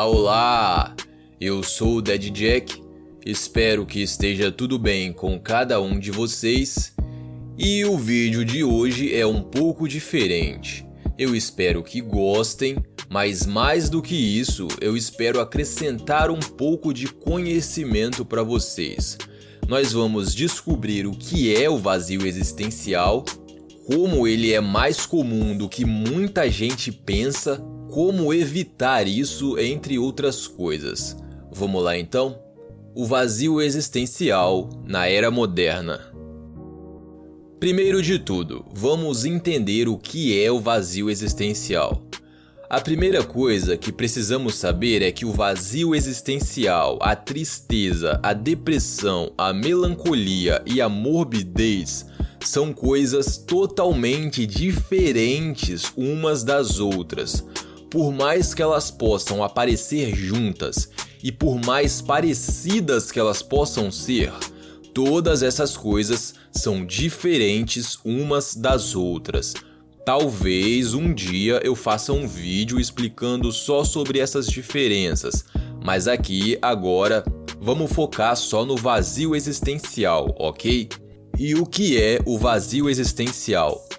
Olá, olá! Eu sou o Dead Jack, espero que esteja tudo bem com cada um de vocês e o vídeo de hoje é um pouco diferente. Eu espero que gostem, mas mais do que isso, eu espero acrescentar um pouco de conhecimento para vocês. Nós vamos descobrir o que é o vazio existencial, como ele é mais comum do que muita gente pensa como evitar isso, entre outras coisas. Vamos lá então? O vazio existencial na era moderna. Primeiro de tudo, vamos entender o que é o vazio existencial. A primeira coisa que precisamos saber é que o vazio existencial, a tristeza, a depressão, a melancolia e a morbidez são coisas totalmente diferentes umas das outras por mais que elas possam aparecer juntas e por mais parecidas que elas possam ser, todas essas coisas são diferentes umas das outras. Talvez um dia eu faça um vídeo explicando só sobre essas diferenças, mas aqui agora vamos focar só no vazio existencial, ok? E o que é o vazio existencial?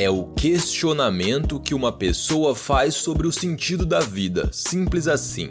É o questionamento que uma pessoa faz sobre o sentido da vida, simples assim.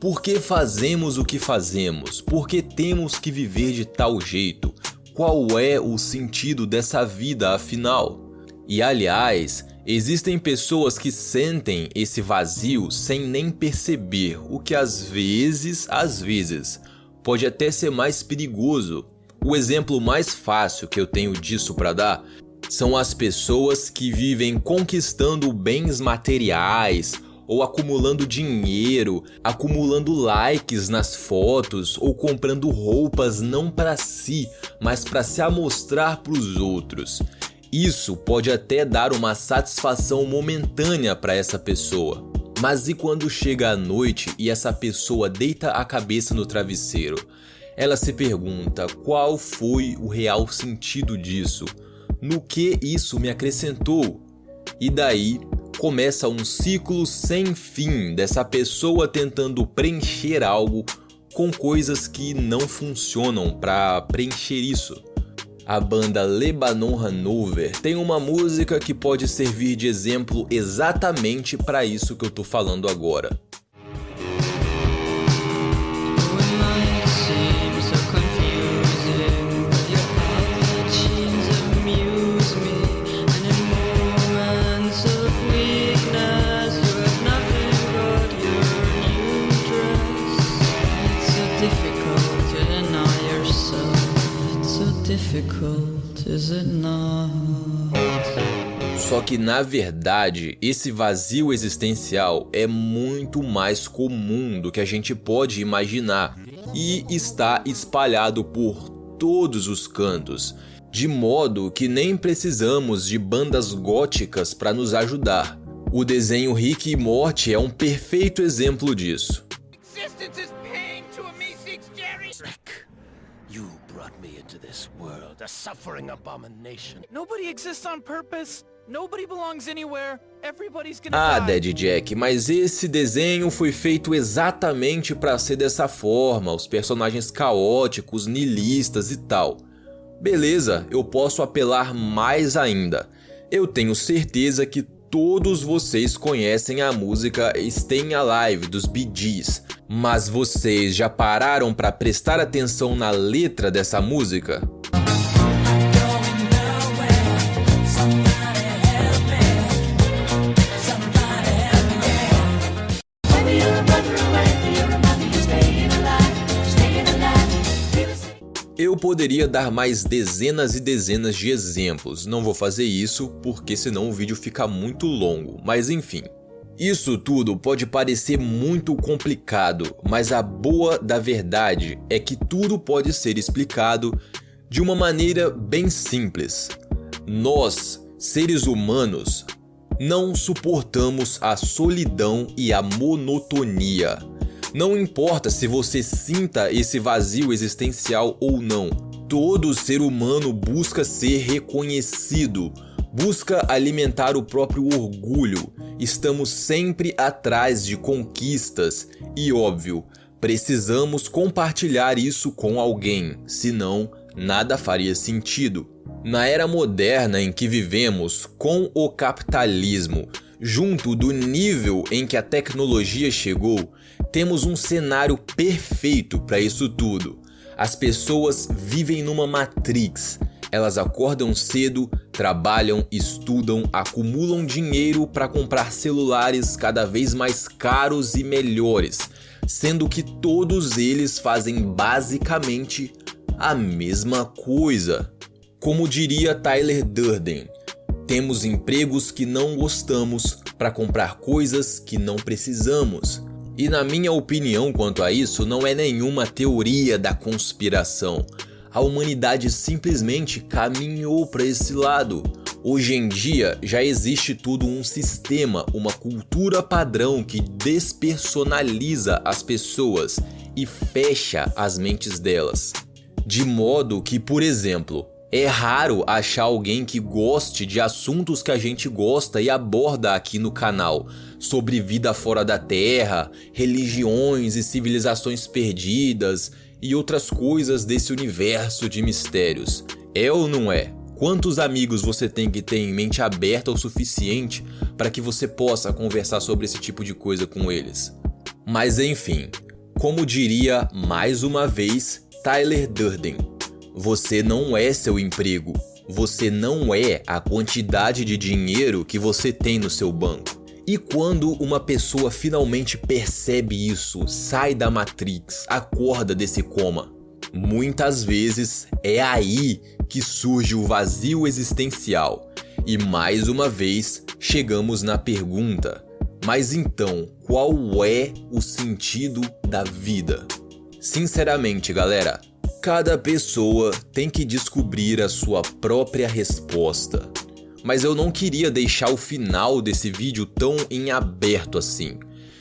Por que fazemos o que fazemos? Por que temos que viver de tal jeito? Qual é o sentido dessa vida afinal? E aliás, existem pessoas que sentem esse vazio sem nem perceber, o que às vezes, às vezes, pode até ser mais perigoso. O exemplo mais fácil que eu tenho disso para dar são as pessoas que vivem conquistando bens materiais ou acumulando dinheiro, acumulando likes nas fotos ou comprando roupas não para si, mas para se amostrar para os outros. Isso pode até dar uma satisfação momentânea para essa pessoa. Mas e quando chega a noite e essa pessoa deita a cabeça no travesseiro? Ela se pergunta qual foi o real sentido disso? No que isso me acrescentou. E daí começa um ciclo sem fim dessa pessoa tentando preencher algo com coisas que não funcionam para preencher isso. A banda Lebanon Hanover tem uma música que pode servir de exemplo exatamente para isso que eu tô falando agora. Só que na verdade, esse vazio existencial é muito mais comum do que a gente pode imaginar e está espalhado por todos os cantos, de modo que nem precisamos de bandas góticas para nos ajudar. O desenho Rick e Morty é um perfeito exemplo disso. This world, a suffering abomination. Nobody exists on purpose. Nobody belongs anywhere. Everybody's gonna ah, Dead Jack, mas esse desenho foi feito exatamente para ser dessa forma, os personagens caóticos, nilistas e tal. Beleza, eu posso apelar mais ainda. Eu tenho certeza que todos vocês conhecem a música Stay Alive dos Bee Gees, mas vocês já pararam para prestar atenção na letra dessa música? Eu poderia dar mais dezenas e dezenas de exemplos, não vou fazer isso porque senão o vídeo fica muito longo, mas enfim. Isso tudo pode parecer muito complicado, mas a boa da verdade é que tudo pode ser explicado de uma maneira bem simples. Nós, seres humanos, não suportamos a solidão e a monotonia. Não importa se você sinta esse vazio existencial ou não, todo ser humano busca ser reconhecido, busca alimentar o próprio orgulho. Estamos sempre atrás de conquistas e, óbvio, precisamos compartilhar isso com alguém, senão nada faria sentido. Na era moderna em que vivemos, com o capitalismo, junto do nível em que a tecnologia chegou, temos um cenário perfeito para isso tudo. As pessoas vivem numa matrix. Elas acordam cedo, trabalham, estudam, acumulam dinheiro para comprar celulares cada vez mais caros e melhores, sendo que todos eles fazem basicamente a mesma coisa. Como diria Tyler Durden, temos empregos que não gostamos para comprar coisas que não precisamos. E na minha opinião quanto a isso, não é nenhuma teoria da conspiração. A humanidade simplesmente caminhou para esse lado. Hoje em dia já existe tudo um sistema, uma cultura padrão que despersonaliza as pessoas e fecha as mentes delas. De modo que, por exemplo, é raro achar alguém que goste de assuntos que a gente gosta e aborda aqui no canal, sobre vida fora da Terra, religiões e civilizações perdidas e outras coisas desse universo de mistérios. É ou não é? Quantos amigos você tem que ter em mente aberta o suficiente para que você possa conversar sobre esse tipo de coisa com eles? Mas enfim, como diria mais uma vez Tyler Durden, você não é seu emprego, você não é a quantidade de dinheiro que você tem no seu banco. E quando uma pessoa finalmente percebe isso, sai da Matrix, acorda desse coma, muitas vezes é aí que surge o vazio existencial. E mais uma vez chegamos na pergunta: mas então, qual é o sentido da vida? Sinceramente, galera, cada pessoa tem que descobrir a sua própria resposta mas eu não queria deixar o final desse vídeo tão em aberto assim.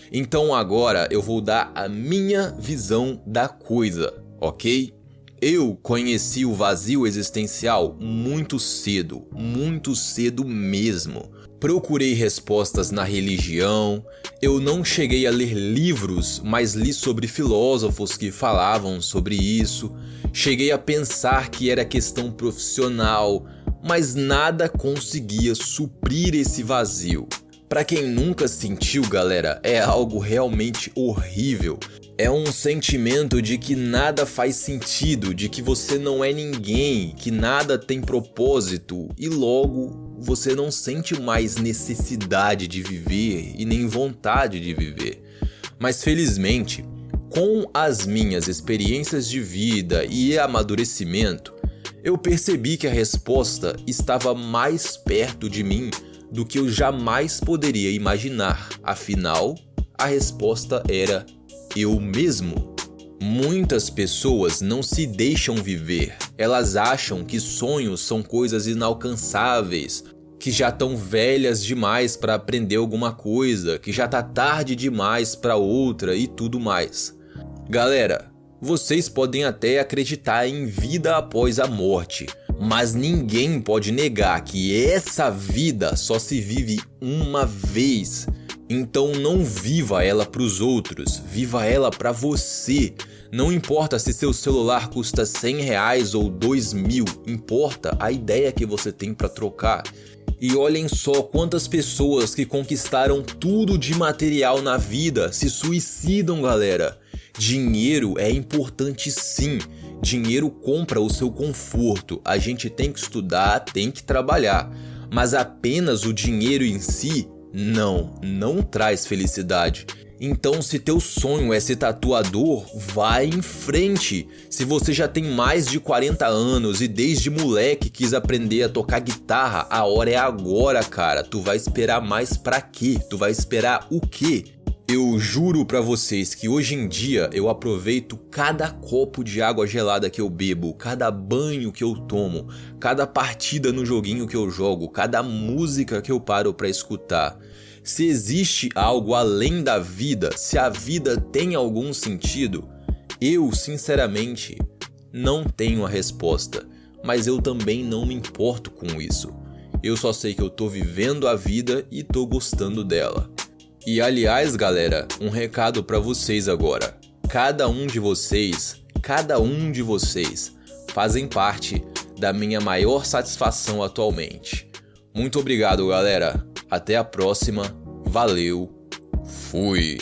Então agora eu vou dar a minha visão da coisa, ok? Eu conheci o vazio existencial muito cedo, muito cedo mesmo. Procurei respostas na religião, eu não cheguei a ler livros, mas li sobre filósofos que falavam sobre isso. Cheguei a pensar que era questão profissional, mas nada conseguia suprir esse vazio. Para quem nunca sentiu, galera, é algo realmente horrível. É um sentimento de que nada faz sentido, de que você não é ninguém, que nada tem propósito e logo você não sente mais necessidade de viver e nem vontade de viver. Mas felizmente, com as minhas experiências de vida e amadurecimento, eu percebi que a resposta estava mais perto de mim do que eu jamais poderia imaginar. Afinal, a resposta era eu mesmo. Muitas pessoas não se deixam viver. Elas acham que sonhos são coisas inalcançáveis, que já estão velhas demais para aprender alguma coisa, que já tá tarde demais para outra e tudo mais. Galera, vocês podem até acreditar em vida após a morte, mas ninguém pode negar que essa vida só se vive uma vez. Então não viva ela para os outros, viva ela para você. Não importa se seu celular custa 100 reais ou 2 mil, importa a ideia que você tem para trocar. E olhem só quantas pessoas que conquistaram tudo de material na vida se suicidam, galera. Dinheiro é importante sim. Dinheiro compra o seu conforto. A gente tem que estudar, tem que trabalhar. Mas apenas o dinheiro em si, não, não traz felicidade. Então, se teu sonho é ser tatuador, vai em frente. Se você já tem mais de 40 anos e desde moleque quis aprender a tocar guitarra, a hora é agora, cara. Tu vai esperar mais pra quê? Tu vai esperar o quê? Eu juro para vocês que hoje em dia eu aproveito cada copo de água gelada que eu bebo, cada banho que eu tomo, cada partida no joguinho que eu jogo, cada música que eu paro para escutar. Se existe algo além da vida, se a vida tem algum sentido, eu, sinceramente, não tenho a resposta, mas eu também não me importo com isso. Eu só sei que eu tô vivendo a vida e tô gostando dela. E aliás, galera, um recado para vocês agora. Cada um de vocês, cada um de vocês fazem parte da minha maior satisfação atualmente. Muito obrigado, galera. Até a próxima. Valeu. Fui.